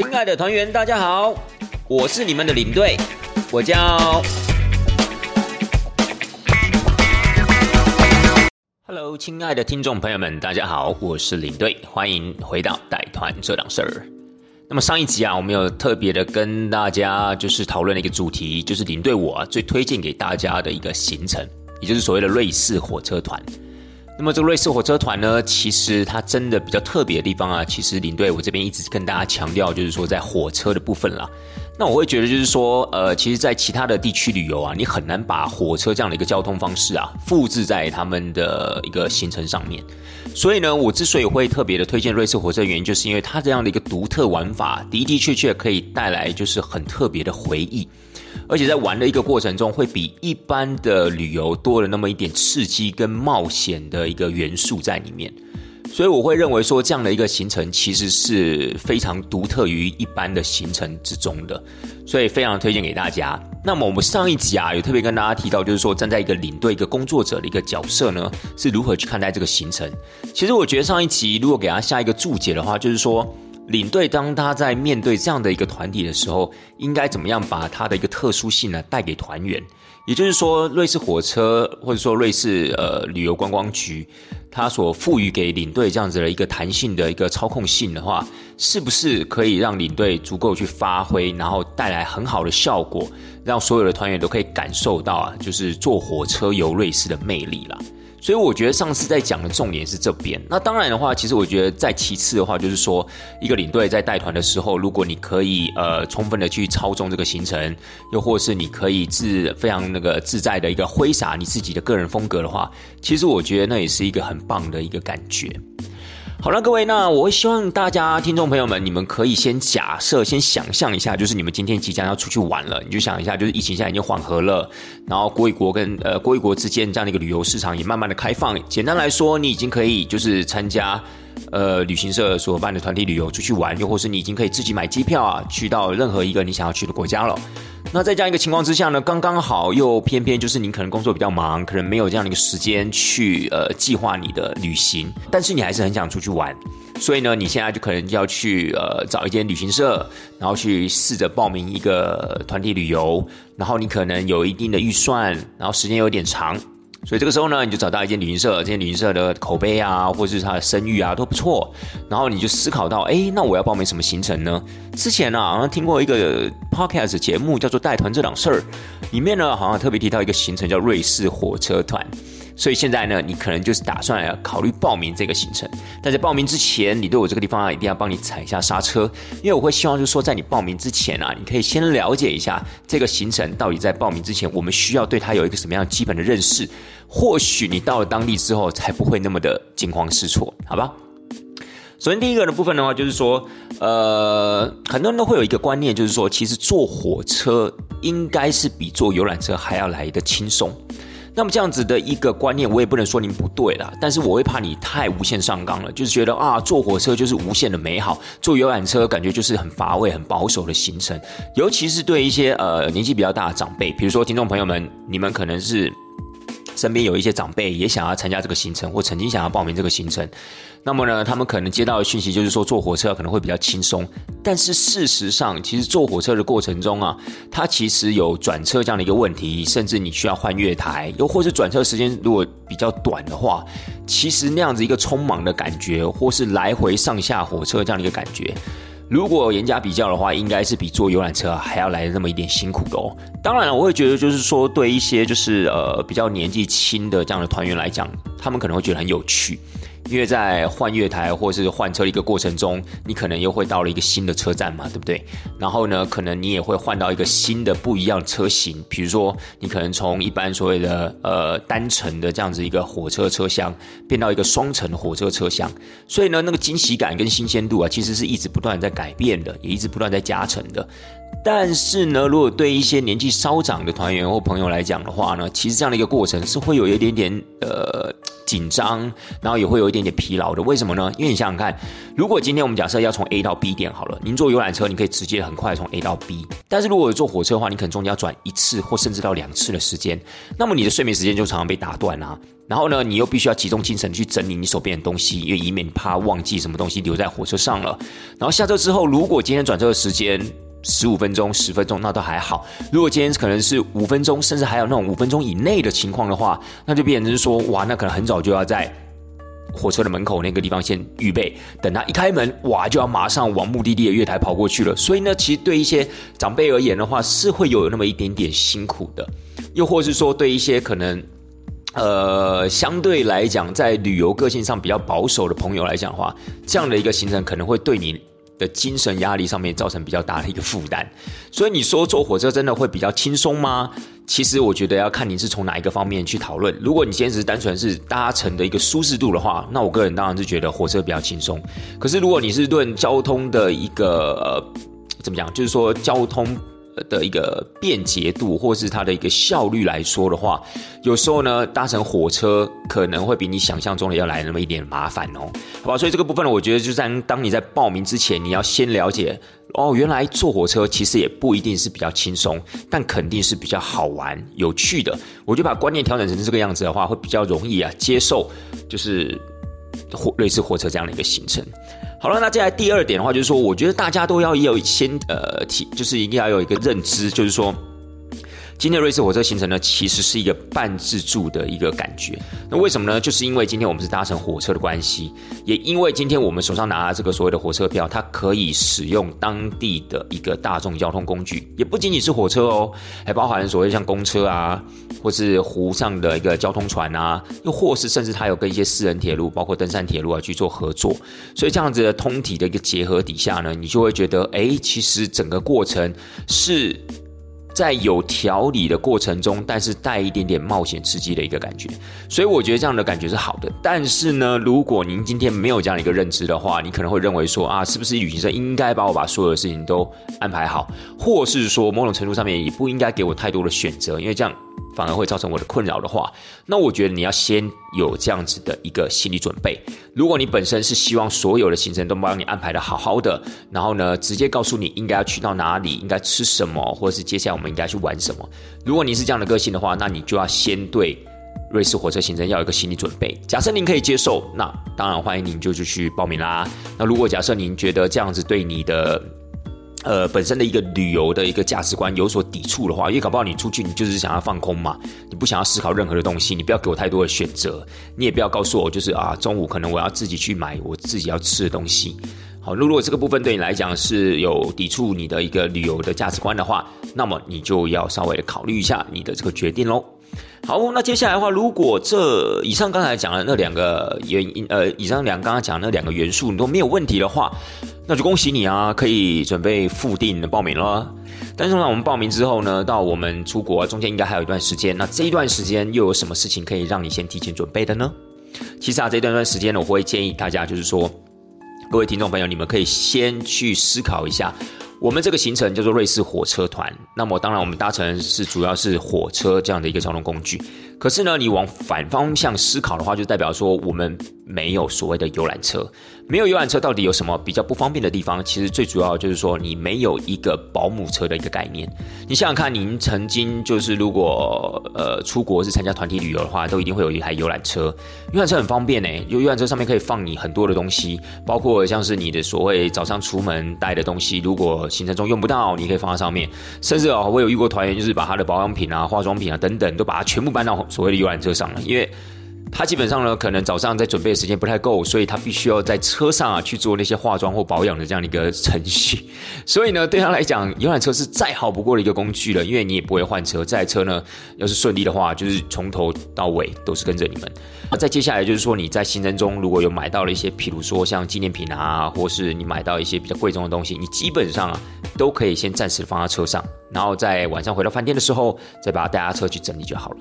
亲爱的团员，大家好，我是你们的领队，我叫。Hello，亲爱的听众朋友们，大家好，我是领队，欢迎回到带团这档事儿。那么上一集啊，我们有特别的跟大家就是讨论了一个主题，就是领队我最推荐给大家的一个行程，也就是所谓的瑞士火车团。那么这个瑞士火车团呢，其实它真的比较特别的地方啊，其实领队我这边一直跟大家强调，就是说在火车的部分啦。那我会觉得就是说，呃，其实，在其他的地区旅游啊，你很难把火车这样的一个交通方式啊，复制在他们的一个行程上面。所以呢，我之所以会特别的推荐瑞士火车，原因就是因为它这样的一个独特玩法，的的确确可以带来就是很特别的回忆。而且在玩的一个过程中，会比一般的旅游多了那么一点刺激跟冒险的一个元素在里面，所以我会认为说这样的一个行程其实是非常独特于一般的行程之中的，所以非常推荐给大家。那么我们上一集啊，有特别跟大家提到，就是说站在一个领队、一个工作者的一个角色呢，是如何去看待这个行程。其实我觉得上一集如果给他下一个注解的话，就是说。领队当他在面对这样的一个团体的时候，应该怎么样把他的一个特殊性呢带给团员？也就是说，瑞士火车或者说瑞士呃旅游观光局，它所赋予给领队这样子的一个弹性的一个操控性的话，是不是可以让领队足够去发挥，然后带来很好的效果，让所有的团员都可以感受到啊，就是坐火车游瑞士的魅力了？所以我觉得上次在讲的重点是这边。那当然的话，其实我觉得在其次的话，就是说一个领队在带团的时候，如果你可以呃充分的去操纵这个行程，又或是你可以自非常那个自在的一个挥洒你自己的个人风格的话，其实我觉得那也是一个很棒的一个感觉。好了，各位，那我会希望大家听众朋友们，你们可以先假设、先想象一下，就是你们今天即将要出去玩了，你就想一下，就是疫情现在已经缓和了，然后国与国跟呃国与国之间这样的一个旅游市场也慢慢的开放。简单来说，你已经可以就是参加呃旅行社所办的团体旅游出去玩，又或是你已经可以自己买机票啊，去到任何一个你想要去的国家了。那在这样一个情况之下呢，刚刚好又偏偏就是你可能工作比较忙，可能没有这样的一个时间去呃计划你的旅行，但是你还是很想出去玩，所以呢，你现在就可能要去呃找一间旅行社，然后去试着报名一个团体旅游，然后你可能有一定的预算，然后时间有点长。所以这个时候呢，你就找到一间旅行社，这间旅行社的口碑啊，或者是它的声誉啊都不错，然后你就思考到，哎，那我要报名什么行程呢？之前呢，好像听过一个 podcast 节目叫做《带团这档事儿》，里面呢好像特别提到一个行程叫瑞士火车团。所以现在呢，你可能就是打算要考虑报名这个行程，但在报名之前，你对我这个地方啊，一定要帮你踩一下刹车，因为我会希望就是说，在你报名之前啊，你可以先了解一下这个行程到底在报名之前，我们需要对它有一个什么样基本的认识，或许你到了当地之后，才不会那么的惊慌失措，好吧？首先第一个的部分的话，就是说，呃，很多人都会有一个观念，就是说，其实坐火车应该是比坐游览车还要来的轻松。那么这样子的一个观念，我也不能说您不对啦，但是我会怕你太无限上纲了，就是觉得啊，坐火车就是无限的美好，坐游览车感觉就是很乏味、很保守的行程，尤其是对一些呃年纪比较大的长辈，比如说听众朋友们，你们可能是。身边有一些长辈也想要参加这个行程，或曾经想要报名这个行程，那么呢，他们可能接到的讯息就是说坐火车可能会比较轻松，但是事实上，其实坐火车的过程中啊，它其实有转车这样的一个问题，甚至你需要换月台，又或是转车时间如果比较短的话，其实那样子一个匆忙的感觉，或是来回上下火车这样的一个感觉。如果严加比较的话，应该是比坐游览车还要来的那么一点辛苦的哦。当然了，我会觉得就是说，对一些就是呃比较年纪轻的这样的团员来讲，他们可能会觉得很有趣。因为在换月台或是换车的一个过程中，你可能又会到了一个新的车站嘛，对不对？然后呢，可能你也会换到一个新的不一样的车型，比如说你可能从一般所谓的呃单层的这样子一个火车车厢，变到一个双层的火车车厢，所以呢，那个惊喜感跟新鲜度啊，其实是一直不断在改变的，也一直不断在加成的。但是呢，如果对一些年纪稍长的团员或朋友来讲的话呢，其实这样的一个过程是会有一点点呃。紧张，然后也会有一点点疲劳的。为什么呢？因为你想想看，如果今天我们假设要从 A 到 B 点好了，您坐游览车，你可以直接很快从 A 到 B。但是如果坐火车的话，你可能中间要转一次或甚至到两次的时间，那么你的睡眠时间就常常被打断啊。然后呢，你又必须要集中精神去整理你手边的东西，因为以免怕忘记什么东西留在火车上了。然后下车之后，如果今天转车的时间十五分钟、十分钟，那都还好；如果今天可能是五分钟，甚至还有那种五分钟以内的情况的话，那就变成是说，哇，那可能很早就要在火车的门口那个地方先预备，等他一开门，哇，就要马上往目的地的月台跑过去了。所以呢，其实对一些长辈而言的话，是会有那么一点点辛苦的，又或是说对一些可能。呃，相对来讲，在旅游个性上比较保守的朋友来讲的话，这样的一个行程可能会对你的精神压力上面造成比较大的一个负担。所以你说坐火车真的会比较轻松吗？其实我觉得要看你是从哪一个方面去讨论。如果你现在是单纯是搭乘的一个舒适度的话，那我个人当然是觉得火车比较轻松。可是如果你是论交通的一个呃怎么讲，就是说交通。的一个便捷度，或是它的一个效率来说的话，有时候呢，搭乘火车可能会比你想象中的要来那么一点麻烦哦，好吧？所以这个部分呢，我觉得就在当你在报名之前，你要先了解哦，原来坐火车其实也不一定是比较轻松，但肯定是比较好玩、有趣的。我就把观念调整成这个样子的话，会比较容易啊接受，就是火类似火车这样的一个行程。好了，那接下来第二点的话，就是说，我觉得大家都要有先呃提，就是一定要有一个认知，就是说。今天瑞士火车行程呢，其实是一个半自助的一个感觉。那为什么呢？就是因为今天我们是搭乘火车的关系，也因为今天我们手上拿这个所谓的火车票，它可以使用当地的一个大众交通工具，也不仅仅是火车哦，还包含所谓像公车啊，或是湖上的一个交通船啊，又或是甚至它有跟一些私人铁路，包括登山铁路啊去做合作。所以这样子的通体的一个结合底下呢，你就会觉得，哎，其实整个过程是。在有条理的过程中，但是带一点点冒险刺激的一个感觉，所以我觉得这样的感觉是好的。但是呢，如果您今天没有这样的一个认知的话，你可能会认为说啊，是不是旅行社应该帮我把所有的事情都安排好，或是说某种程度上面也不应该给我太多的选择，因为这样。反而会造成我的困扰的话，那我觉得你要先有这样子的一个心理准备。如果你本身是希望所有的行程都帮你安排的好好的，然后呢，直接告诉你应该要去到哪里，应该吃什么，或者是接下来我们应该去玩什么。如果你是这样的个性的话，那你就要先对瑞士火车行程要有一个心理准备。假设您可以接受，那当然欢迎您就就去报名啦。那如果假设您觉得这样子对你的，呃，本身的一个旅游的一个价值观有所抵触的话，因为搞不好你出去你就是想要放空嘛，你不想要思考任何的东西，你不要给我太多的选择，你也不要告诉我就是啊，中午可能我要自己去买我自己要吃的东西。好，如果这个部分对你来讲是有抵触你的一个旅游的价值观的话，那么你就要稍微的考虑一下你的这个决定喽。好，那接下来的话，如果这以上刚才讲的那两个原因，呃，以上两刚刚讲的那两个元素你都没有问题的话。那就恭喜你啊，可以准备复定的报名了。但是呢，我们报名之后呢，到我们出国中间应该还有一段时间。那这一段时间又有什么事情可以让你先提前准备的呢？其实啊，这段段时间呢，我会建议大家，就是说，各位听众朋友，你们可以先去思考一下，我们这个行程叫做瑞士火车团。那么当然，我们搭乘是主要是火车这样的一个交通工具。可是呢，你往反方向思考的话，就代表说我们没有所谓的游览车。没有游览车到底有什么比较不方便的地方？其实最主要就是说你没有一个保姆车的一个概念。你想想看，您曾经就是如果呃出国是参加团体旅游的话，都一定会有一台游览车。游览车很方便呢，有游览车上面可以放你很多的东西，包括像是你的所谓早上出门带的东西，如果行程中用不到，你可以放在上面。甚至啊，我有遇过团员就是把他的保养品啊、化妆品啊等等，都把它全部搬到 所谓的游览车上了，因为。他基本上呢，可能早上在准备的时间不太够，所以他必须要在车上啊去做那些化妆或保养的这样的一个程序。所以呢，对他来讲，游览车是再好不过的一个工具了，因为你也不会换车。这台车呢，要是顺利的话，就是从头到尾都是跟着你们。那再接下来就是说，你在行程中如果有买到了一些，譬如说像纪念品啊，或是你买到一些比较贵重的东西，你基本上啊都可以先暂时放在车上，然后在晚上回到饭店的时候，再把它带下车去整理就好了。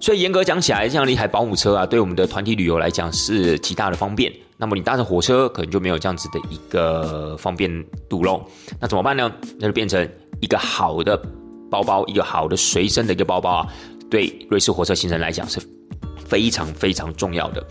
所以严格讲起来，像一台保姆车啊，对我们的团体旅游来讲是极大的方便。那么你搭乘火车可能就没有这样子的一个方便度喽。那怎么办呢？那就变成一个好的包包，一个好的随身的一个包包啊，对瑞士火车行程来讲是。非常非常重要的。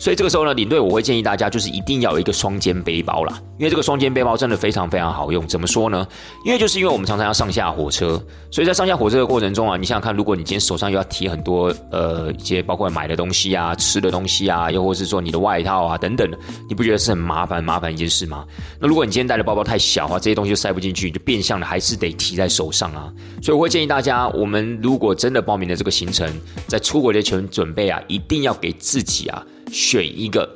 所以这个时候呢，领队我会建议大家，就是一定要有一个双肩背包啦，因为这个双肩背包真的非常非常好用。怎么说呢？因为就是因为我们常常要上下火车，所以在上下火车的过程中啊，你想想看，如果你今天手上又要提很多呃一些包括买的东西啊、吃的东西啊，又或是说你的外套啊等等，你不觉得是很麻烦麻烦一件事吗？那如果你今天带的包包太小啊，这些东西就塞不进去，就变相的还是得提在手上啊。所以我会建议大家，我们如果真的报名了这个行程，在出国的前准备啊，一定要给自己啊选一个。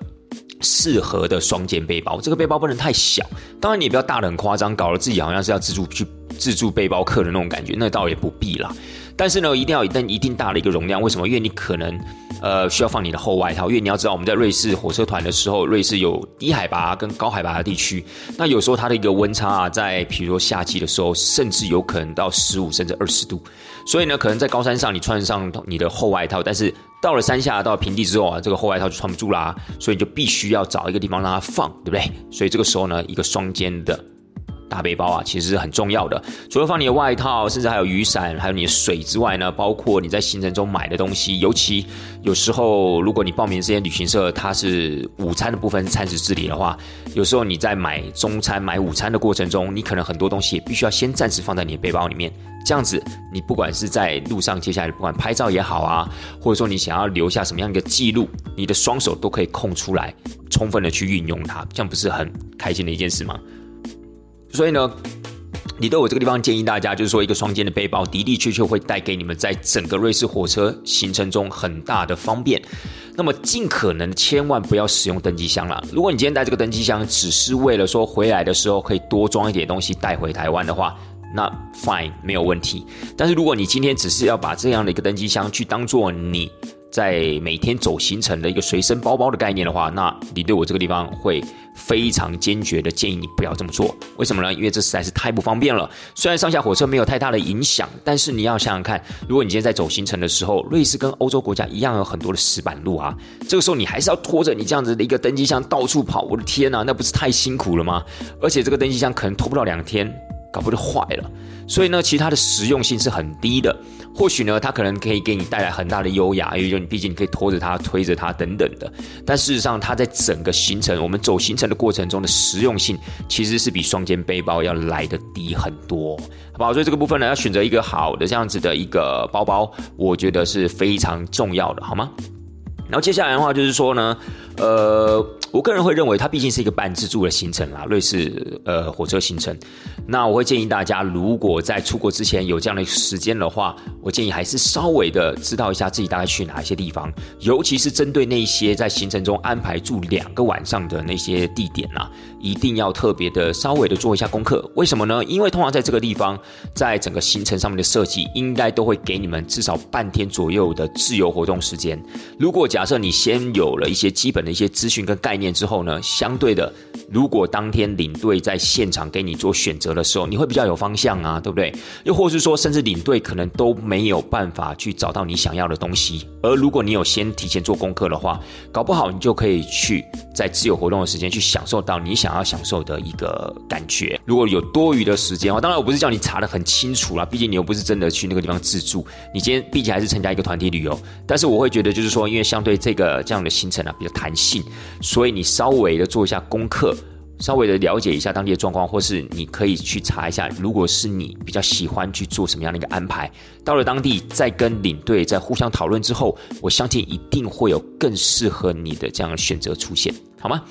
适合的双肩背包，这个背包不能太小，当然你也不要大的很夸张，搞得自己好像是要自助去自助背包客的那种感觉，那倒也不必啦。但是呢，一定要一定一定大的一个容量，为什么？因为你可能呃需要放你的厚外套，因为你要知道我们在瑞士火车团的时候，瑞士有低海拔跟高海拔的地区，那有时候它的一个温差啊，在比如说夏季的时候，甚至有可能到十五甚至二十度，所以呢，可能在高山上你穿上你的厚外套，但是到了山下到平地之后啊，这个厚外套就穿不住啦，所以你就必须要找一个地方让它放，对不对？所以这个时候呢，一个双肩的。大背包啊，其实是很重要的。除了放你的外套，甚至还有雨伞，还有你的水之外呢，包括你在行程中买的东西。尤其有时候，如果你报名这些旅行社，它是午餐的部分是餐食自理的话，有时候你在买中餐、买午餐的过程中，你可能很多东西必须要先暂时放在你的背包里面。这样子，你不管是在路上，接下来不管拍照也好啊，或者说你想要留下什么样一个记录，你的双手都可以空出来，充分的去运用它，这样不是很开心的一件事吗？所以呢，你对我这个地方建议大家，就是说一个双肩的背包的的确确会带给你们在整个瑞士火车行程中很大的方便。那么尽可能千万不要使用登机箱了。如果你今天带这个登机箱只是为了说回来的时候可以多装一点东西带回台湾的话，那 fine 没有问题。但是如果你今天只是要把这样的一个登机箱去当做你。在每天走行程的一个随身包包的概念的话，那你对我这个地方会非常坚决的建议你不要这么做。为什么呢？因为这实在是太不方便了。虽然上下火车没有太大的影响，但是你要想想看，如果你今天在走行程的时候，瑞士跟欧洲国家一样有很多的石板路啊，这个时候你还是要拖着你这样子的一个登机箱到处跑。我的天呐，那不是太辛苦了吗？而且这个登机箱可能拖不到两天，搞不就坏了。所以呢，其他的实用性是很低的。或许呢，它可能可以给你带来很大的优雅，因为你毕竟你可以拖着它、推着它等等的。但事实上，它在整个行程，我们走行程的过程中的实用性，其实是比双肩背包要来的低很多，好不好？所以这个部分呢，要选择一个好的这样子的一个包包，我觉得是非常重要的，好吗？然后接下来的话就是说呢，呃。我个人会认为，它毕竟是一个半自助的行程啦，瑞士呃火车行程。那我会建议大家，如果在出国之前有这样的时间的话，我建议还是稍微的知道一下自己大概去哪一些地方，尤其是针对那些在行程中安排住两个晚上的那些地点啊，一定要特别的稍微的做一下功课。为什么呢？因为通常在这个地方，在整个行程上面的设计，应该都会给你们至少半天左右的自由活动时间。如果假设你先有了一些基本的一些资讯跟概念。年之后呢，相对的，如果当天领队在现场给你做选择的时候，你会比较有方向啊，对不对？又或是说，甚至领队可能都没有办法去找到你想要的东西。而如果你有先提前做功课的话，搞不好你就可以去在自由活动的时间去享受到你想要享受的一个感觉。如果有多余的时间的话，当然我不是叫你查的很清楚啦，毕竟你又不是真的去那个地方自助，你今天毕竟还是参加一个团体旅游。但是我会觉得，就是说，因为相对这个这样的行程啊比较弹性，所以。你稍微的做一下功课，稍微的了解一下当地的状况，或是你可以去查一下，如果是你比较喜欢去做什么样的一个安排，到了当地再跟领队在互相讨论之后，我相信一定会有更适合你的这样的选择出现，好吗？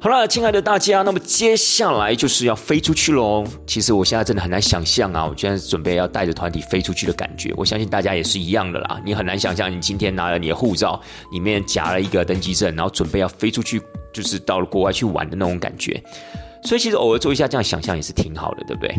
好了，亲爱的大家，那么接下来就是要飞出去喽。其实我现在真的很难想象啊，我现在准备要带着团体飞出去的感觉。我相信大家也是一样的啦。你很难想象，你今天拿了你的护照，里面夹了一个登机证，然后准备要飞出去，就是到了国外去玩的那种感觉。所以其实偶尔做一下这样想象也是挺好的，对不对？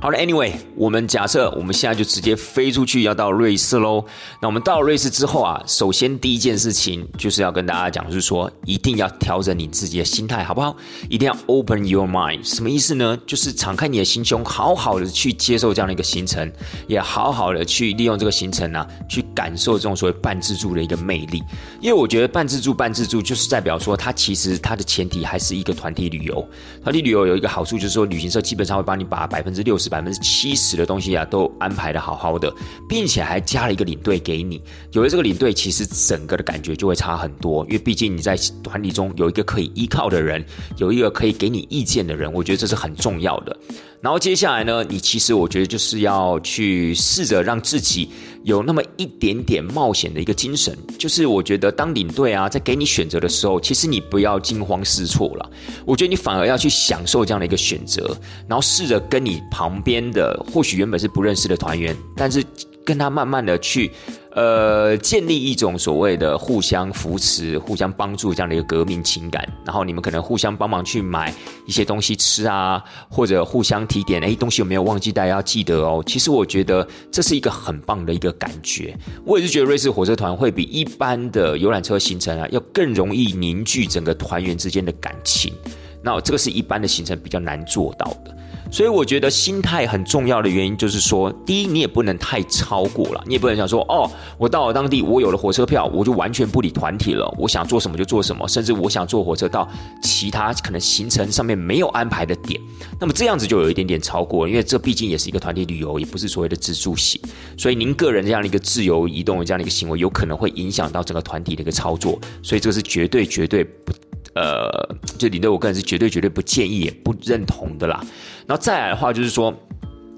好了，Anyway，我们假设我们现在就直接飞出去，要到瑞士喽。那我们到了瑞士之后啊，首先第一件事情就是要跟大家讲，就是说一定要调整你自己的心态，好不好？一定要 open your mind，什么意思呢？就是敞开你的心胸，好好的去接受这样的一个行程，也好好的去利用这个行程呢，去感受这种所谓半自助的一个魅力。因为我觉得半自助，半自助就是代表说，它其实它的前提还是一个团体旅游。团体旅游有一个好处就是说，旅行社基本上会帮你把百分之六十。百分之七十的东西啊，都安排的好好的，并且还加了一个领队给你。有了这个领队，其实整个的感觉就会差很多，因为毕竟你在团体中有一个可以依靠的人，有一个可以给你意见的人，我觉得这是很重要的。然后接下来呢，你其实我觉得就是要去试着让自己有那么一点点冒险的一个精神。就是我觉得当领队啊，在给你选择的时候，其实你不要惊慌失措了。我觉得你反而要去享受这样的一个选择，然后试着跟你旁边的或许原本是不认识的团员，但是跟他慢慢的去。呃，建立一种所谓的互相扶持、互相帮助这样的一个革命情感，然后你们可能互相帮忙去买一些东西吃啊，或者互相提点，哎，东西有没有忘记带，要记得哦。其实我觉得这是一个很棒的一个感觉。我也是觉得瑞士火车团会比一般的游览车行程啊，要更容易凝聚整个团员之间的感情。那这个是一般的行程比较难做到的。所以我觉得心态很重要的原因就是说，第一，你也不能太超过了，你也不能想说，哦，我到了当地，我有了火车票，我就完全不理团体了，我想做什么就做什么，甚至我想坐火车到其他可能行程上面没有安排的点，那么这样子就有一点点超过了，因为这毕竟也是一个团体旅游，也不是所谓的自助行，所以您个人这样的一个自由移动的这样的一个行为，有可能会影响到整个团体的一个操作，所以这个是绝对绝对不。呃，就领队，我个人是绝对绝对不建议也不认同的啦。然后再来的话，就是说，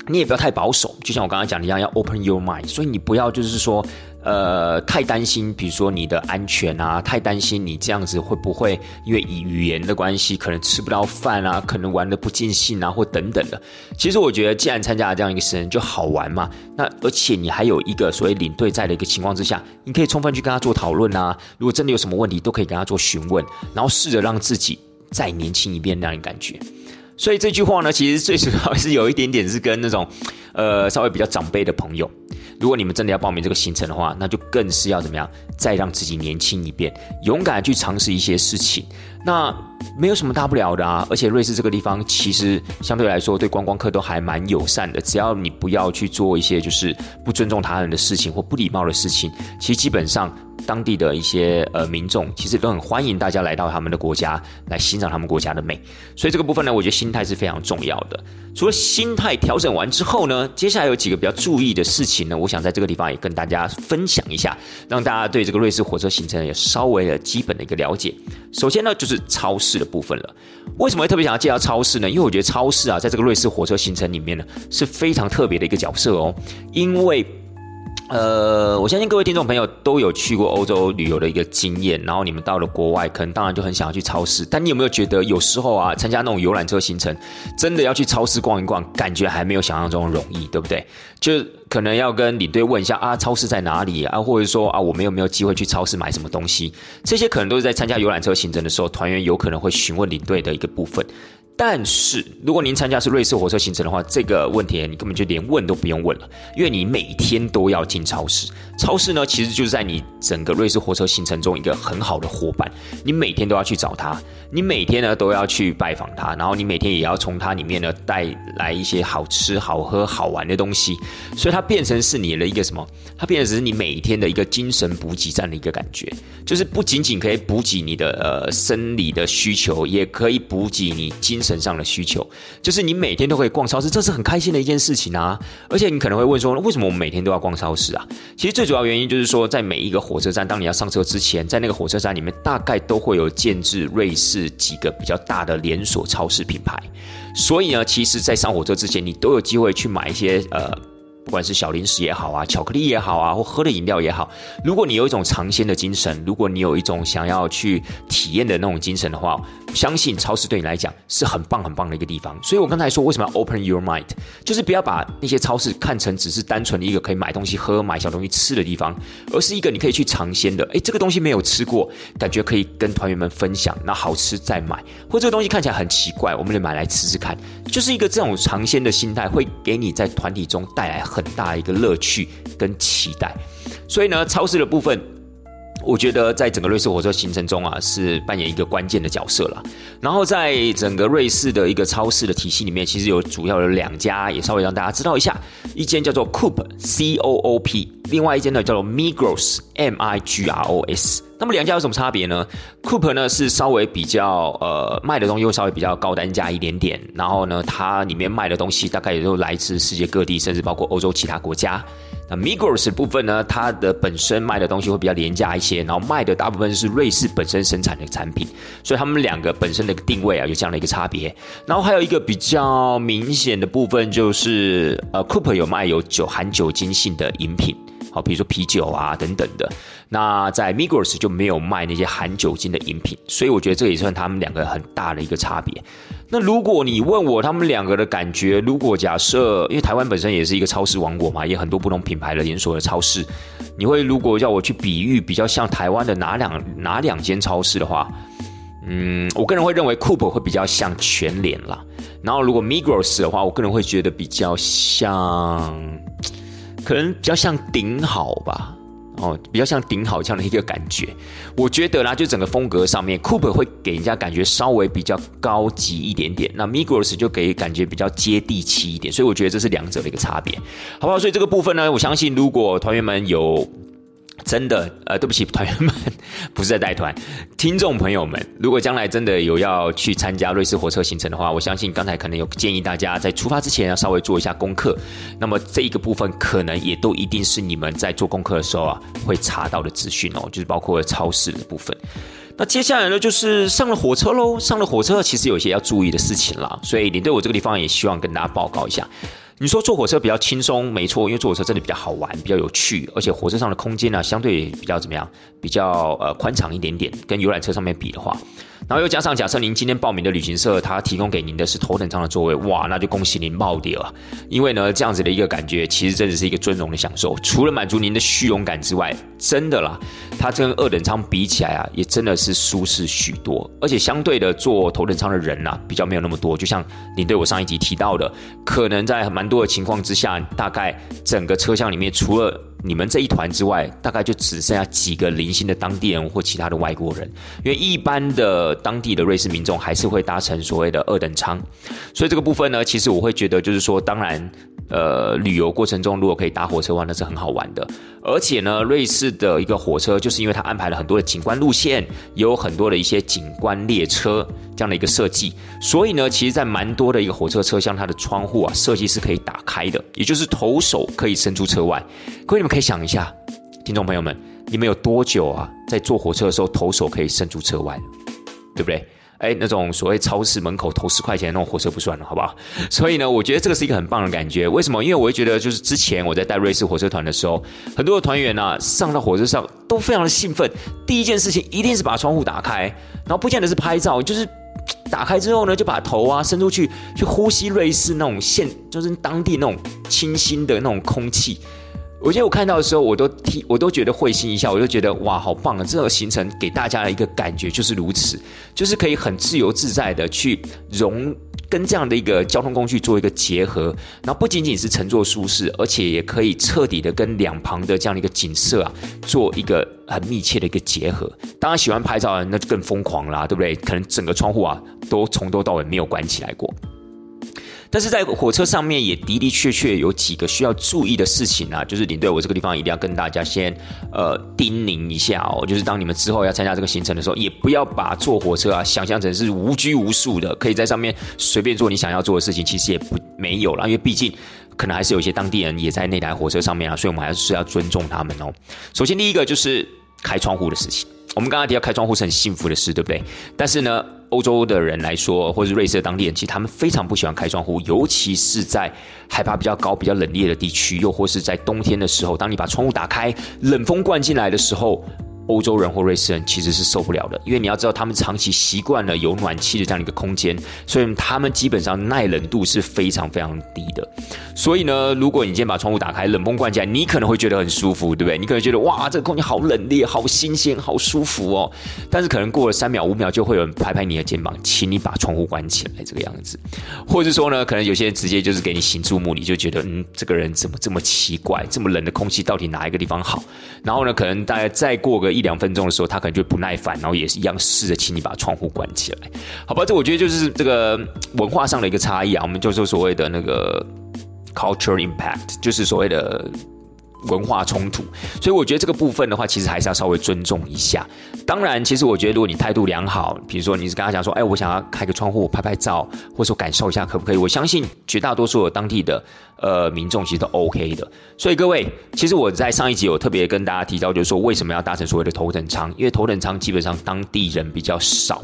你也不要太保守，就像我刚刚讲的一样，要 open your mind。所以你不要就是说。呃，太担心，比如说你的安全啊，太担心你这样子会不会因为语言的关系，可能吃不到饭啊，可能玩的不尽兴啊，或等等的。其实我觉得，既然参加了这样一个生日，就好玩嘛。那而且你还有一个所谓领队在的一个情况之下，你可以充分去跟他做讨论啊。如果真的有什么问题，都可以跟他做询问，然后试着让自己再年轻一遍那样的感觉。所以这句话呢，其实最主要是有一点点是跟那种呃稍微比较长辈的朋友。如果你们真的要报名这个行程的话，那就更是要怎么样，再让自己年轻一遍，勇敢去尝试一些事情。那没有什么大不了的啊，而且瑞士这个地方其实相对来说对观光客都还蛮友善的，只要你不要去做一些就是不尊重他人的事情或不礼貌的事情，其实基本上。当地的一些呃民众其实都很欢迎大家来到他们的国家来欣赏他们国家的美，所以这个部分呢，我觉得心态是非常重要的。除了心态调整完之后呢，接下来有几个比较注意的事情呢，我想在这个地方也跟大家分享一下，让大家对这个瑞士火车行程有稍微的基本的一个了解。首先呢，就是超市的部分了。为什么会特别想要介绍超市呢？因为我觉得超市啊，在这个瑞士火车行程里面呢，是非常特别的一个角色哦，因为。呃，我相信各位听众朋友都有去过欧洲旅游的一个经验，然后你们到了国外，可能当然就很想要去超市。但你有没有觉得有时候啊，参加那种游览车行程，真的要去超市逛一逛，感觉还没有想象中容易，对不对？就可能要跟领队问一下啊，超市在哪里啊？或者说啊，我们有没有机会去超市买什么东西？这些可能都是在参加游览车行程的时候，团员有可能会询问领队的一个部分。但是，如果您参加是瑞士火车行程的话，这个问题你根本就连问都不用问了，因为你每天都要进超市。超市呢，其实就是在你整个瑞士火车行程中一个很好的伙伴，你每天都要去找他，你每天呢都要去拜访他，然后你每天也要从他里面呢带来一些好吃、好喝、好玩的东西，所以它变成是你的一个什么？它变成是你每天的一个精神补给站的一个感觉，就是不仅仅可以补给你的呃生理的需求，也可以补给你精神上的需求，就是你每天都可以逛超市，这是很开心的一件事情啊！而且你可能会问说，为什么我们每天都要逛超市啊？其实最主要原因就是说，在每一个火车站，当你要上车之前，在那个火车站里面，大概都会有建制瑞士几个比较大的连锁超市品牌，所以呢，其实，在上火车之前，你都有机会去买一些呃。不管是小零食也好啊，巧克力也好啊，或喝的饮料也好，如果你有一种尝鲜的精神，如果你有一种想要去体验的那种精神的话，相信超市对你来讲是很棒很棒的一个地方。所以我刚才说为什么要 open your mind，就是不要把那些超市看成只是单纯的一个可以买东西喝、买小东西吃的地方，而是一个你可以去尝鲜的。诶，这个东西没有吃过，感觉可以跟团员们分享，那好吃再买，或这个东西看起来很奇怪，我们就买来吃吃看，就是一个这种尝鲜的心态，会给你在团体中带来很。很大一个乐趣跟期待，所以呢，超市的部分，我觉得在整个瑞士火车行程中啊，是扮演一个关键的角色了。然后在整个瑞士的一个超市的体系里面，其实有主要有两家，也稍微让大家知道一下。一间叫做 Coop C O O P，另外一间呢叫做 Migros M I G R O S。那么两家有什么差别呢？Coop 呢是稍微比较呃卖的东西会稍微比较高单价一点点，然后呢它里面卖的东西大概也都来自世界各地，甚至包括欧洲其他国家。那 Migros 部分呢，它的本身卖的东西会比较廉价一些，然后卖的大部分是瑞士本身生产的产品，所以他们两个本身的定位啊有这样的一个差别。然后还有一个比较明显的部分就是，呃，Coop 有卖有酒含酒精性的饮品。好，比如说啤酒啊等等的，那在 Migros 就没有卖那些含酒精的饮品，所以我觉得这也算他们两个很大的一个差别。那如果你问我他们两个的感觉，如果假设，因为台湾本身也是一个超市王国嘛，也很多不同品牌的连锁的超市，你会如果叫我去比喻比较像台湾的哪两哪两间超市的话，嗯，我个人会认为 Coop 会比较像全联啦，然后如果 Migros 的话，我个人会觉得比较像。可能比较像顶好吧，哦，比较像顶好枪的一个感觉。我觉得啦，就整个风格上面，Cooper 会给人家感觉稍微比较高级一点点，那 Migros 就给感觉比较接地气一点。所以我觉得这是两者的一个差别，好不好？所以这个部分呢，我相信如果团员们有。真的，呃，对不起，团员们，不是在带团，听众朋友们，如果将来真的有要去参加瑞士火车行程的话，我相信刚才可能有建议大家在出发之前要稍微做一下功课。那么这一个部分可能也都一定是你们在做功课的时候啊会查到的资讯哦，就是包括超市的部分。那接下来呢，就是上了火车喽，上了火车其实有一些要注意的事情啦，所以你对我这个地方也希望跟大家报告一下。你说坐火车比较轻松，没错，因为坐火车真的比较好玩，比较有趣，而且火车上的空间呢，相对比较怎么样，比较呃宽敞一点点，跟游览车上面比的话。然后又加上，假设您今天报名的旅行社，他提供给您的是头等舱的座位，哇，那就恭喜您冒掉了。因为呢，这样子的一个感觉，其实真的是一个尊荣的享受。除了满足您的虚荣感之外，真的啦，它跟二等舱比起来啊，也真的是舒适许多。而且相对的，坐头等舱的人呐，比较没有那么多。就像您对我上一集提到的，可能在蛮多的情况之下，大概整个车厢里面，除了你们这一团之外，大概就只剩下几个零星的当地人或其他的外国人，因为一般的当地的瑞士民众还是会搭乘所谓的二等舱，所以这个部分呢，其实我会觉得就是说，当然。呃，旅游过程中如果可以搭火车的话，那是很好玩的。而且呢，瑞士的一个火车，就是因为它安排了很多的景观路线，有很多的一些景观列车这样的一个设计，所以呢，其实，在蛮多的一个火车车厢，它的窗户啊，设计是可以打开的，也就是头手可以伸出车外。各位，你们可以想一下，听众朋友们，你们有多久啊，在坐火车的时候，头手可以伸出车外，对不对？哎，那种所谓超市门口投十块钱那种火车不算了，好不好？所以呢，我觉得这个是一个很棒的感觉。为什么？因为我会觉得，就是之前我在带瑞士火车团的时候，很多的团员呢上到火车上都非常的兴奋。第一件事情一定是把窗户打开，然后不见得是拍照，就是打开之后呢，就把头啊伸出去，去呼吸瑞士那种现，就是当地那种清新的那种空气。我觉得我看到的时候，我都替我都觉得会心一笑，我就觉得哇，好棒啊！这个行程给大家的一个感觉就是如此，就是可以很自由自在的去融跟这样的一个交通工具做一个结合，然后不仅仅是乘坐舒适，而且也可以彻底的跟两旁的这样的一个景色啊做一个很密切的一个结合。当然，喜欢拍照的人那就更疯狂啦，对不对？可能整个窗户啊都从头到尾没有关起来过。但是在火车上面也的的确确有几个需要注意的事情啊，就是领队我这个地方一定要跟大家先呃叮咛一下哦，就是当你们之后要参加这个行程的时候，也不要把坐火车啊想象成是无拘无束的，可以在上面随便做你想要做的事情，其实也不没有了，因为毕竟可能还是有一些当地人也在那台火车上面啊，所以我们还是要尊重他们哦。首先第一个就是开窗户的事情。我们刚刚提到开窗户是很幸福的事，对不对？但是呢，欧洲的人来说，或是瑞士的当地人，其实他们非常不喜欢开窗户，尤其是在海拔比较高、比较冷冽的地区，又或是在冬天的时候，当你把窗户打开，冷风灌进来的时候。欧洲人或瑞士人其实是受不了的，因为你要知道，他们长期习惯了有暖气的这样一个空间，所以他们基本上耐冷度是非常非常低的。所以呢，如果你今天把窗户打开，冷风灌进来，你可能会觉得很舒服，对不对？你可能觉得哇，这个空间好冷冽、好新鲜、好舒服哦。但是可能过了三秒、五秒，就会有人拍拍你的肩膀，请你把窗户关起来，这个样子。或者说呢，可能有些人直接就是给你行注目礼，就觉得嗯，这个人怎么这么奇怪？这么冷的空气到底哪一个地方好？然后呢，可能大概再过个一。一两分钟的时候，他可能就不耐烦，然后也是一样试着请你把窗户关起来，好吧？这我觉得就是这个文化上的一个差异啊。我们就说所谓的那个 culture impact，就是所谓的文化冲突，所以我觉得这个部分的话，其实还是要稍微尊重一下。当然，其实我觉得如果你态度良好，比如说你是跟他讲说，哎，我想要开个窗户拍拍照，或者说感受一下可不可以？我相信绝大多数的当地的呃民众其实都 OK 的。所以各位，其实我在上一集有特别跟大家提到，就是说为什么要搭乘所谓的头等舱？因为头等舱基本上当地人比较少。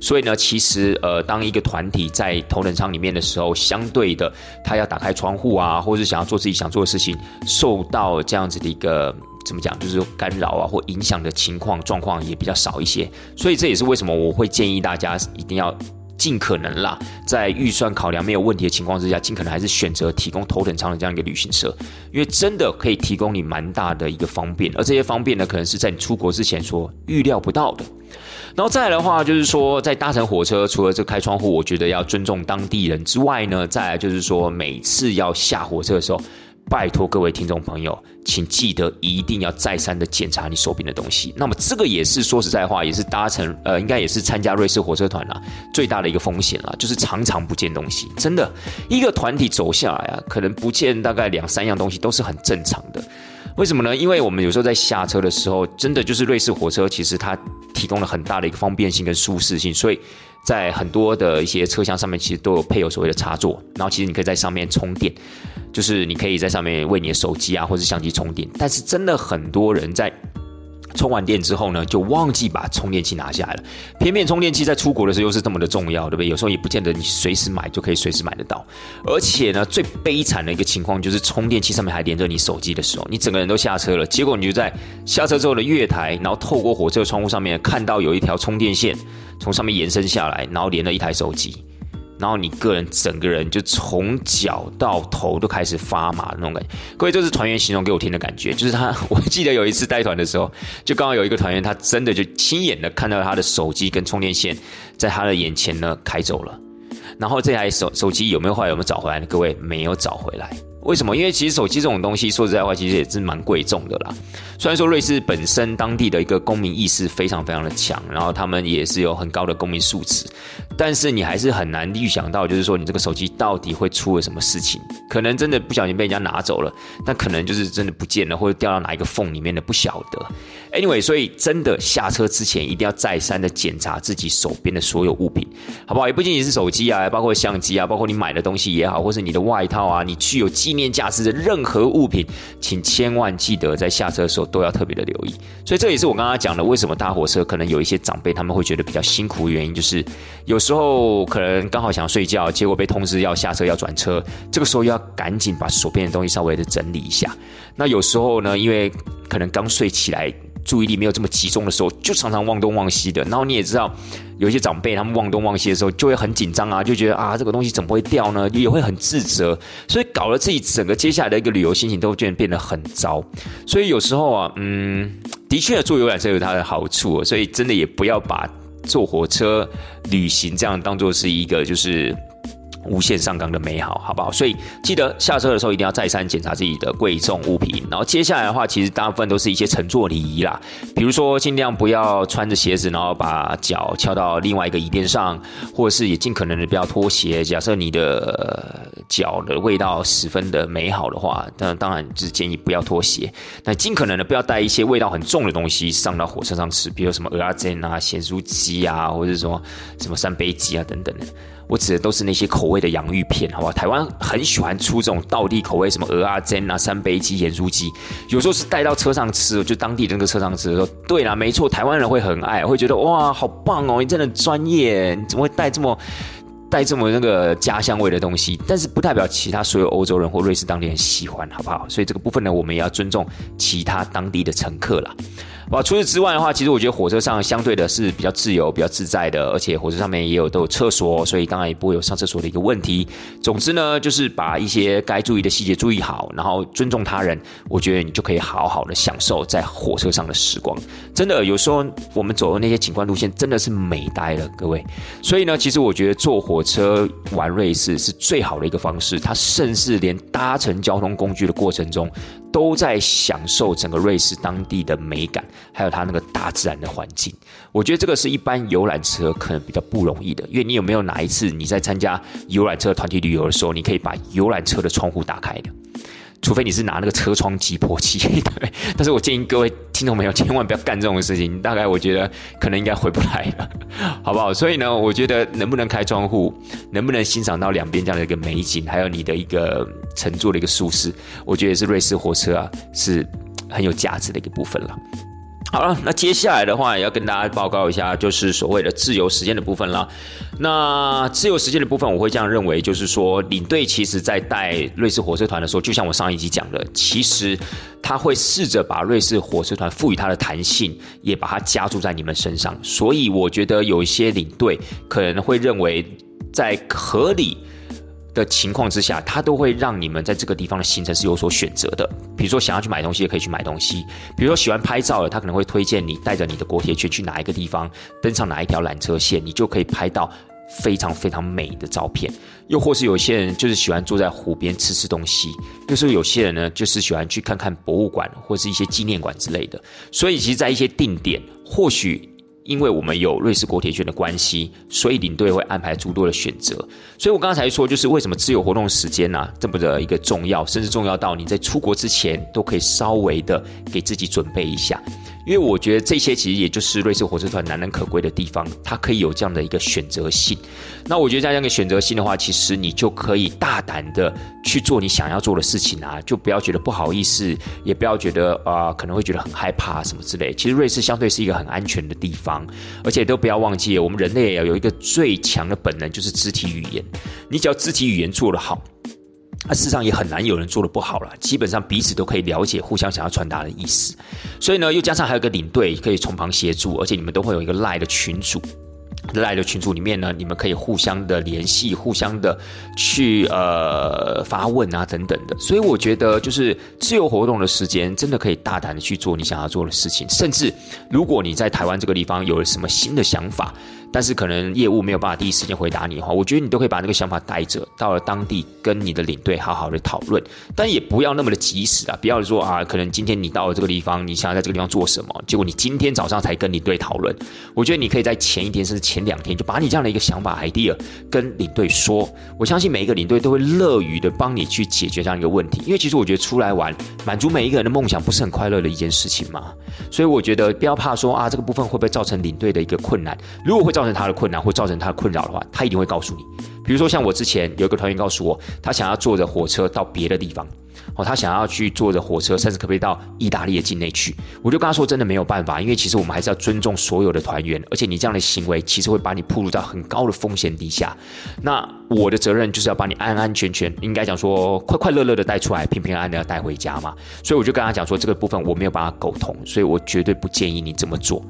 所以呢，其实呃，当一个团体在头等舱里面的时候，相对的，他要打开窗户啊，或是想要做自己想做的事情，受到这样子的一个怎么讲，就是干扰啊或影响的情况状况也比较少一些。所以这也是为什么我会建议大家一定要尽可能啦，在预算考量没有问题的情况之下，尽可能还是选择提供头等舱的这样一个旅行社，因为真的可以提供你蛮大的一个方便，而这些方便呢，可能是在你出国之前所预料不到的。然后再来的话，就是说，在搭乘火车，除了这开窗户，我觉得要尊重当地人之外呢，再来就是说，每次要下火车的时候，拜托各位听众朋友，请记得一定要再三的检查你手边的东西。那么这个也是说实在话，也是搭乘呃，应该也是参加瑞士火车团啦最大的一个风险啦，就是常常不见东西。真的，一个团体走下来啊，可能不见大概两三样东西都是很正常的。为什么呢？因为我们有时候在下车的时候，真的就是瑞士火车，其实它提供了很大的一个方便性跟舒适性，所以在很多的一些车厢上面，其实都有配有所谓的插座，然后其实你可以在上面充电，就是你可以在上面为你的手机啊或者相机充电。但是真的很多人在。充完电之后呢，就忘记把充电器拿下来了。偏偏充电器在出国的时候又是这么的重要，对不对？有时候也不见得你随时买就可以随时买得到。而且呢，最悲惨的一个情况就是充电器上面还连着你手机的时候，你整个人都下车了，结果你就在下车之后的月台，然后透过火车窗户上面看到有一条充电线从上面延伸下来，然后连了一台手机。然后你个人整个人就从脚到头都开始发麻的那种感觉，各位这是团员形容给我听的感觉，就是他，我记得有一次带团的时候，就刚好有一个团员，他真的就亲眼的看到他的手机跟充电线在他的眼前呢开走了，然后这台手手机有没有坏，有没有找回来？各位没有找回来。为什么？因为其实手机这种东西，说实在话，其实也是蛮贵重的啦。虽然说瑞士本身当地的一个公民意识非常非常的强，然后他们也是有很高的公民素质，但是你还是很难预想到，就是说你这个手机到底会出了什么事情。可能真的不小心被人家拿走了，但可能就是真的不见了，或者掉到哪一个缝里面的，不晓得。Anyway，所以真的下车之前一定要再三的检查自己手边的所有物品，好不好？也不仅仅是手机啊，包括相机啊，包括你买的东西也好，或是你的外套啊，你具有纪念价值的任何物品，请千万记得在下车的时候都要特别的留意。所以这也是我刚刚讲的，为什么搭火车可能有一些长辈他们会觉得比较辛苦的原因，就是有时候可能刚好想睡觉，结果被通知要下车要转车，这个时候要赶紧把手边的东西稍微的整理一下。那有时候呢，因为可能刚睡起来。注意力没有这么集中的时候，就常常忘东忘西的。然后你也知道，有些长辈他们忘东忘西的时候，就会很紧张啊，就觉得啊，这个东西怎么会掉呢？也会很自责，所以搞了自己整个接下来的一个旅游心情都变变得很糟。所以有时候啊，嗯，的确坐游览车有它的好处，所以真的也不要把坐火车旅行这样当做是一个就是。无限上纲的美好，好不好？所以记得下车的时候一定要再三检查自己的贵重物品。然后接下来的话，其实大部分都是一些乘坐礼仪啦，比如说尽量不要穿着鞋子，然后把脚翘到另外一个椅垫上，或者是也尽可能的不要脱鞋。假设你的脚的味道十分的美好的话，那当然就是建议不要脱鞋。那尽可能的不要带一些味道很重的东西上到火车上吃，比如什么鹅啊、煎啊、咸酥鸡啊，或者说什么三杯鸡啊等等的。我指的都是那些口味的洋芋片，好不好？台湾很喜欢出这种道地口味，什么鹅啊、煎啊、三杯鸡、盐酥鸡，有时候是带到车上吃，就当地的那个车上吃。的时候对啦，没错，台湾人会很爱，会觉得哇，好棒哦，你真的专业，你怎么会带这么带这么那个家乡味的东西？但是不代表其他所有欧洲人或瑞士当地人喜欢，好不好？所以这个部分呢，我们也要尊重其他当地的乘客啦。哇，除此之外的话，其实我觉得火车上相对的是比较自由、比较自在的，而且火车上面也有都有厕所，所以当然也不会有上厕所的一个问题。总之呢，就是把一些该注意的细节注意好，然后尊重他人，我觉得你就可以好好的享受在火车上的时光。真的，有时候我们走的那些景观路线真的是美呆了，各位。所以呢，其实我觉得坐火车玩瑞士是最好的一个方式，它甚至连搭乘交通工具的过程中。都在享受整个瑞士当地的美感，还有它那个大自然的环境。我觉得这个是一般游览车可能比较不容易的，因为你有没有哪一次你在参加游览车团体旅游的时候，你可以把游览车的窗户打开的？除非你是拿那个车窗击破器，对。但是我建议各位听众朋友千万不要干这种事情，大概我觉得可能应该回不来了，好不好？所以呢，我觉得能不能开窗户，能不能欣赏到两边这样的一个美景，还有你的一个乘坐的一个舒适，我觉得是瑞士火车啊是很有价值的一个部分了。好了，那接下来的话也要跟大家报告一下，就是所谓的自由时间的部分了。那自由时间的部分，我会这样认为，就是说领队其实在带瑞士火车团的时候，就像我上一集讲的，其实他会试着把瑞士火车团赋予它的弹性，也把它加注在你们身上。所以我觉得有一些领队可能会认为，在合理。的情况之下，它都会让你们在这个地方的行程是有所选择的。比如说想要去买东西，也可以去买东西；比如说喜欢拍照的，他可能会推荐你带着你的国铁券去哪一个地方，登上哪一条缆车线，你就可以拍到非常非常美的照片。又或是有些人就是喜欢坐在湖边吃吃东西，又是有些人呢就是喜欢去看看博物馆或是一些纪念馆之类的。所以，其实，在一些定点，或许。因为我们有瑞士国铁券的关系，所以领队会安排诸多的选择。所以我刚才说，就是为什么自由活动时间呢这么的一个重要，甚至重要到你在出国之前都可以稍微的给自己准备一下。因为我觉得这些其实也就是瑞士火车团难能可贵的地方，它可以有这样的一个选择性。那我觉得在这样一个选择性的话，其实你就可以大胆的去做你想要做的事情啊，就不要觉得不好意思，也不要觉得啊可能会觉得很害怕什么之类。其实瑞士相对是一个很安全的地方，而且都不要忘记，我们人类要有一个最强的本能，就是肢体语言。你只要肢体语言做得好。那事实上也很难有人做的不好了，基本上彼此都可以了解互相想要传达的意思，所以呢，又加上还有个领队可以从旁协助，而且你们都会有一个赖的群组，赖的群组里面呢，你们可以互相的联系，互相的去呃发问啊等等的，所以我觉得就是自由活动的时间，真的可以大胆的去做你想要做的事情，甚至如果你在台湾这个地方有了什么新的想法。但是可能业务没有办法第一时间回答你的话，我觉得你都可以把那个想法带着到了当地，跟你的领队好好的讨论。但也不要那么的及时啊，不要说啊，可能今天你到了这个地方，你想要在这个地方做什么，结果你今天早上才跟领队讨论。我觉得你可以在前一天甚至前两天就把你这样的一个想法 idea 跟领队说。我相信每一个领队都会乐于的帮你去解决这样一个问题，因为其实我觉得出来玩，满足每一个人的梦想，不是很快乐的一件事情吗？所以我觉得不要怕说啊，这个部分会不会造成领队的一个困难？如果会造。成他的困难或造成他的困扰的话，他一定会告诉你。比如说，像我之前有个团员告诉我，他想要坐着火车到别的地方。他想要去坐着火车，甚至可不可以到意大利的境内去？我就跟他说，真的没有办法，因为其实我们还是要尊重所有的团员，而且你这样的行为其实会把你暴露到很高的风险底下。那我的责任就是要把你安安全全，应该讲说快快乐乐的带出来，平平安安的带回家嘛。所以我就跟他讲说，这个部分我没有办法沟通，所以我绝对不建议你这么做。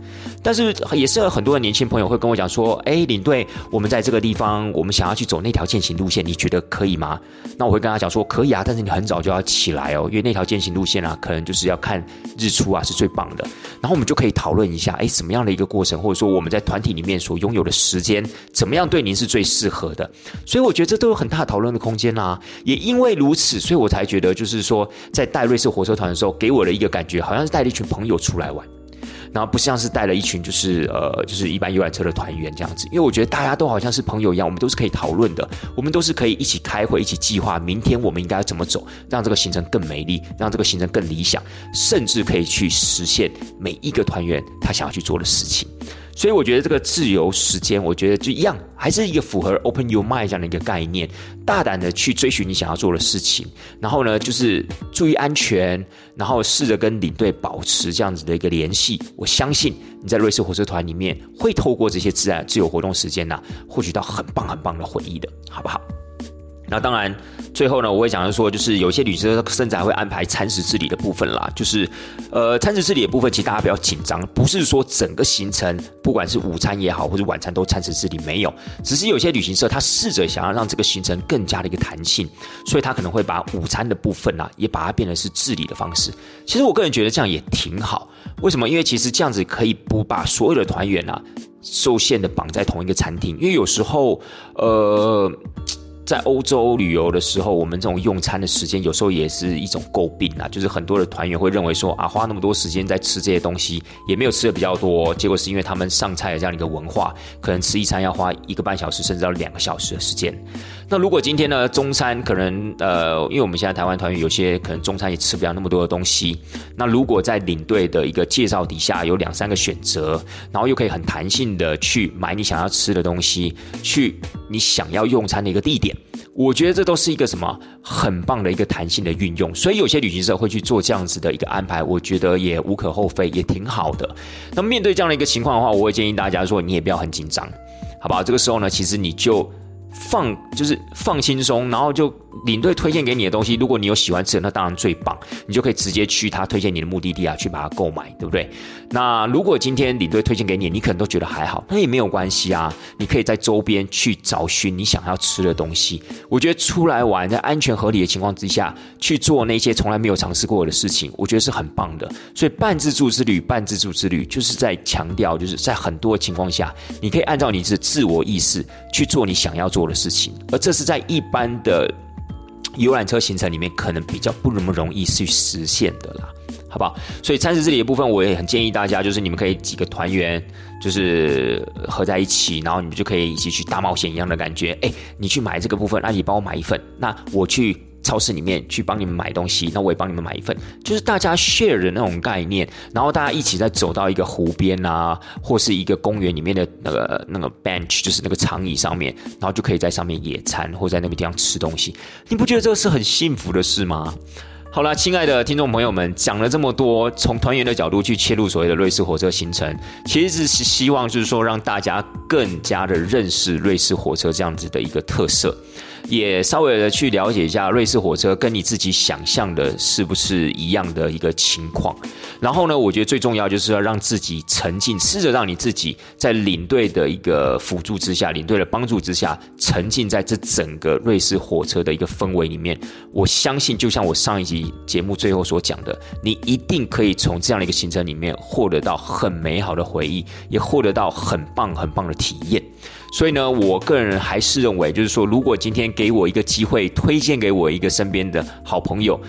但是也是有很多的年轻朋友会跟我讲说，哎，领队，我们在这个地方，我们想要去走那条践行路线，你觉得可以吗？那我会跟他讲说，可以啊，但是你很早就要。起起来哦，因为那条践行路线啊，可能就是要看日出啊，是最棒的。然后我们就可以讨论一下，哎，什么样的一个过程，或者说我们在团体里面所拥有的时间，怎么样对您是最适合的？所以我觉得这都有很大讨论的空间啦。也因为如此，所以我才觉得，就是说，在带瑞士火车团的时候，给我的一个感觉，好像是带了一群朋友出来玩。然后不像是带了一群就是呃就是一般游览车的团员这样子，因为我觉得大家都好像是朋友一样，我们都是可以讨论的，我们都是可以一起开会、一起计划明天我们应该要怎么走，让这个行程更美丽，让这个行程更理想，甚至可以去实现每一个团员他想要去做的事情。所以我觉得这个自由时间，我觉得就一样，还是一个符合 open your mind 这样的一个概念，大胆的去追寻你想要做的事情。然后呢，就是注意安全，然后试着跟领队保持这样子的一个联系。我相信你在瑞士火车团里面会透过这些自然自由活动时间呐，获取到很棒很棒的回忆的，好不好？那当然，最后呢，我会讲说，就是有些旅行社甚至还会安排餐食自理的部分啦。就是，呃，餐食自理的部分，其实大家不要紧张，不是说整个行程，不管是午餐也好，或者晚餐都餐食自理，没有。只是有些旅行社他试着想要让这个行程更加的一个弹性，所以他可能会把午餐的部分啊，也把它变成是自理的方式。其实我个人觉得这样也挺好。为什么？因为其实这样子可以不把所有的团员啊受限的绑在同一个餐厅，因为有时候，呃。在欧洲旅游的时候，我们这种用餐的时间有时候也是一种诟病啊，就是很多的团员会认为说啊，花那么多时间在吃这些东西，也没有吃的比较多，结果是因为他们上菜的这样一个文化，可能吃一餐要花一个半小时甚至到两个小时的时间。那如果今天呢，中餐可能呃，因为我们现在台湾团员有些可能中餐也吃不了那么多的东西，那如果在领队的一个介绍底下有两三个选择，然后又可以很弹性的去买你想要吃的东西，去你想要用餐的一个地点，我觉得这都是一个什么很棒的一个弹性的运用，所以有些旅行社会去做这样子的一个安排，我觉得也无可厚非，也挺好的。那面对这样的一个情况的话，我会建议大家说，你也不要很紧张，好不好？这个时候呢，其实你就。放就是放轻松，然后就领队推荐给你的东西，如果你有喜欢吃的，那当然最棒，你就可以直接去他推荐你的目的地啊，去把它购买，对不对？那如果今天领队推荐给你，你可能都觉得还好，那也没有关系啊，你可以在周边去找寻你想要吃的东西。我觉得出来玩，在安全合理的情况之下去做那些从来没有尝试过的事情，我觉得是很棒的。所以半自助之旅，半自助之旅就是在强调，就是在很多情况下，你可以按照你的自我意识去做你想要做。做的事情，而这是在一般的游览车行程里面，可能比较不那么容易去实现的啦，好不好？所以餐食这里的部分，我也很建议大家，就是你们可以几个团员，就是合在一起，然后你们就可以一起去大冒险一样的感觉。哎，你去买这个部分，那你帮我买一份，那我去。超市里面去帮你们买东西，那我也帮你们买一份，就是大家 share 的那种概念，然后大家一起在走到一个湖边啊，或是一个公园里面的那个那个 bench，就是那个长椅上面，然后就可以在上面野餐，或在那个地方吃东西。你不觉得这个是很幸福的事吗？好了，亲爱的听众朋友们，讲了这么多，从团员的角度去切入所谓的瑞士火车行程，其实是希望就是说让大家更加的认识瑞士火车这样子的一个特色。也稍微的去了解一下瑞士火车跟你自己想象的是不是一样的一个情况。然后呢，我觉得最重要就是要让自己沉浸，试着让你自己在领队的一个辅助之下，领队的帮助之下，沉浸在这整个瑞士火车的一个氛围里面。我相信，就像我上一集节目最后所讲的，你一定可以从这样的一个行程里面获得到很美好的回忆，也获得到很棒很棒的体验。所以呢，我个人还是认为，就是说，如果今天给我一个机会，推荐给我一个身边的好朋友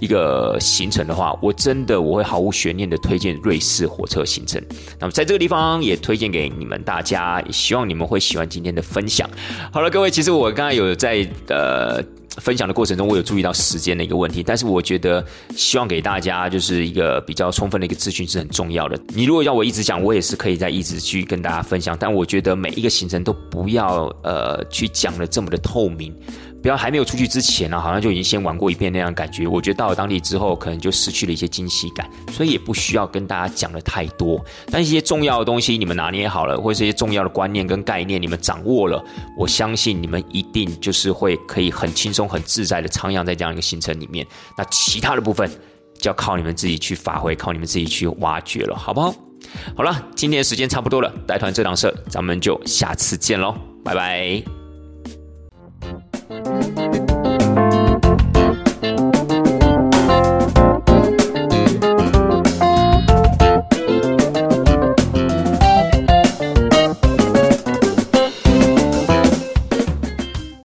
一个行程的话，我真的我会毫无悬念的推荐瑞士火车行程。那么在这个地方也推荐给你们大家，希望你们会喜欢今天的分享。好了，各位，其实我刚才有在呃。分享的过程中，我有注意到时间的一个问题，但是我觉得希望给大家就是一个比较充分的一个资讯是很重要的。你如果要我一直讲，我也是可以再一直去跟大家分享，但我觉得每一个行程都不要呃去讲的这么的透明。不要还没有出去之前呢，好像就已经先玩过一遍那样感觉。我觉得到了当地之后，可能就失去了一些惊喜感，所以也不需要跟大家讲的太多。但一些重要的东西你们拿捏好了，或者一些重要的观念跟概念你们掌握了，我相信你们一定就是会可以很轻松、很自在的徜徉在这样一个行程里面。那其他的部分就要靠你们自己去发挥，靠你们自己去挖掘了，好不好？好了，今天的时间差不多了，带团这档事，咱们就下次见喽，拜拜。